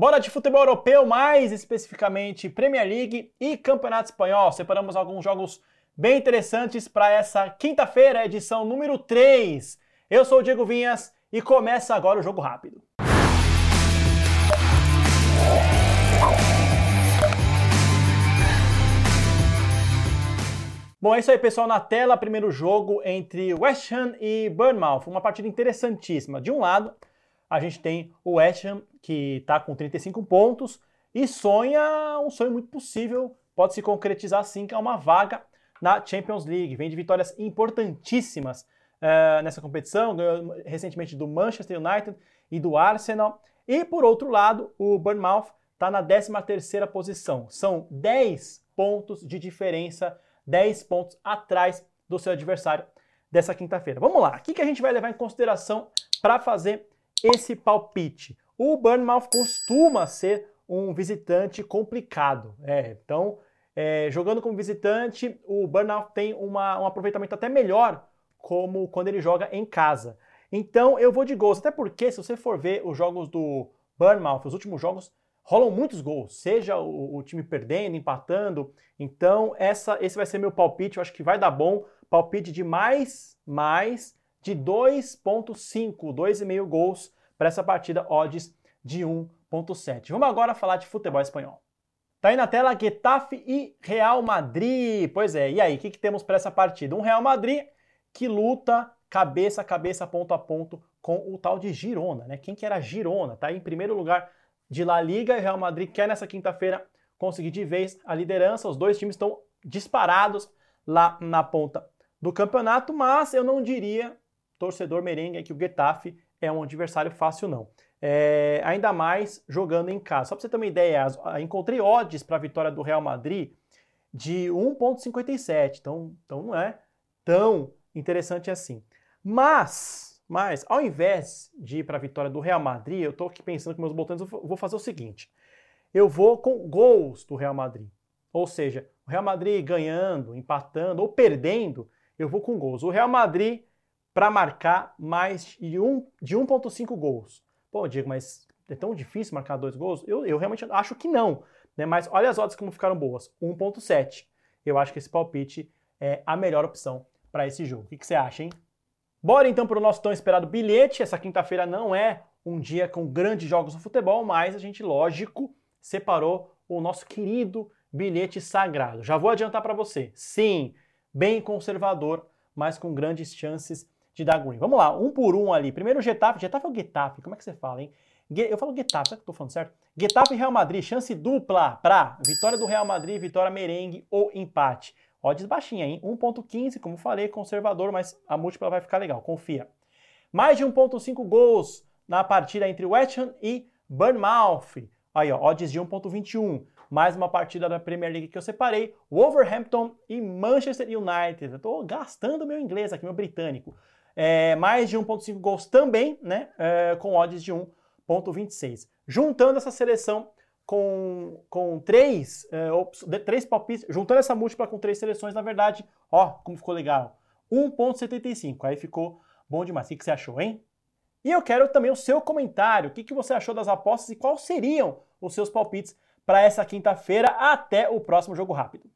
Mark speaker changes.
Speaker 1: Bora de futebol europeu, mais especificamente Premier League e Campeonato Espanhol. Separamos alguns jogos bem interessantes para essa quinta-feira, edição número 3. Eu sou o Diego Vinhas e começa agora o jogo rápido. Bom, é isso aí, pessoal. Na tela, primeiro jogo entre West Ham e Bournemouth. Uma partida interessantíssima. De um lado, a gente tem o West Ham, que está com 35 pontos e sonha um sonho muito possível, pode se concretizar sim, que é uma vaga na Champions League. Vem de vitórias importantíssimas uh, nessa competição, ganhou recentemente do Manchester United e do Arsenal. E por outro lado, o Bournemouth está na 13ª posição. São 10 pontos de diferença, 10 pontos atrás do seu adversário dessa quinta-feira. Vamos lá, o que, que a gente vai levar em consideração para fazer esse palpite. O Bournemouth costuma ser um visitante complicado. É, então, é, jogando como visitante, o Bournemouth tem uma, um aproveitamento até melhor como quando ele joga em casa. Então, eu vou de gols, até porque se você for ver os jogos do Bournemouth, os últimos jogos, rolam muitos gols, seja o, o, time perdendo, empatando. Então, essa, esse vai ser meu palpite, eu acho que vai dar bom. Palpite de mais, mais de 2.5, 2,5 gols para essa partida, odds de 1.7. Vamos agora falar de futebol espanhol. Tá aí na tela Getafe e Real Madrid. Pois é, e aí, o que, que temos para essa partida? Um Real Madrid que luta cabeça a cabeça, ponto a ponto com o tal de Girona, né? Quem que era Girona? Tá aí em primeiro lugar de La Liga e Real Madrid quer nessa quinta-feira conseguir de vez a liderança. Os dois times estão disparados lá na ponta do campeonato, mas eu não diria torcedor merengue que o Getafe é um adversário fácil, não. É, ainda mais jogando em casa. Só para você ter uma ideia, encontrei odds para a vitória do Real Madrid de 1,57. Então, então não é tão interessante assim. Mas, mas ao invés de ir para a vitória do Real Madrid, eu estou aqui pensando com meus botões, eu vou fazer o seguinte. Eu vou com gols do Real Madrid. Ou seja, o Real Madrid ganhando, empatando ou perdendo, eu vou com gols. O Real Madrid para marcar mais de 1,5 gols. Pô, Diego, mas é tão difícil marcar dois gols? Eu, eu realmente acho que não. Né? Mas olha as odds como ficaram boas. 1,7. Eu acho que esse palpite é a melhor opção para esse jogo. O que, que você acha, hein? Bora então para o nosso tão esperado bilhete. Essa quinta-feira não é um dia com grandes jogos no futebol, mas a gente, lógico, separou o nosso querido bilhete sagrado. Já vou adiantar para você. Sim, bem conservador, mas com grandes chances de dar green. Vamos lá, um por um ali. Primeiro o Getafe. Getafe ou Getafe? Como é que você fala, hein? Eu falo Getafe, será que eu tô falando certo? Getafe e Real Madrid, chance dupla para vitória do Real Madrid, vitória merengue ou empate. Odds baixinha, hein? 1.15, como falei, conservador, mas a múltipla vai ficar legal, confia. Mais de 1.5 gols na partida entre West Ham e Bournemouth. Aí, ó, odds de 1.21 mais uma partida da Premier League que eu separei, Wolverhampton e Manchester United. Eu tô gastando meu inglês aqui, meu britânico. É, mais de 1.5 gols também, né, é, com odds de 1.26. Juntando essa seleção com, com três, é, três palpites, juntando essa múltipla com três seleções, na verdade, ó, como ficou legal. 1.75, aí ficou bom demais. O que, que você achou, hein? E eu quero também o seu comentário. O que, que você achou das apostas e quais seriam os seus palpites para essa quinta-feira. Até o próximo jogo rápido.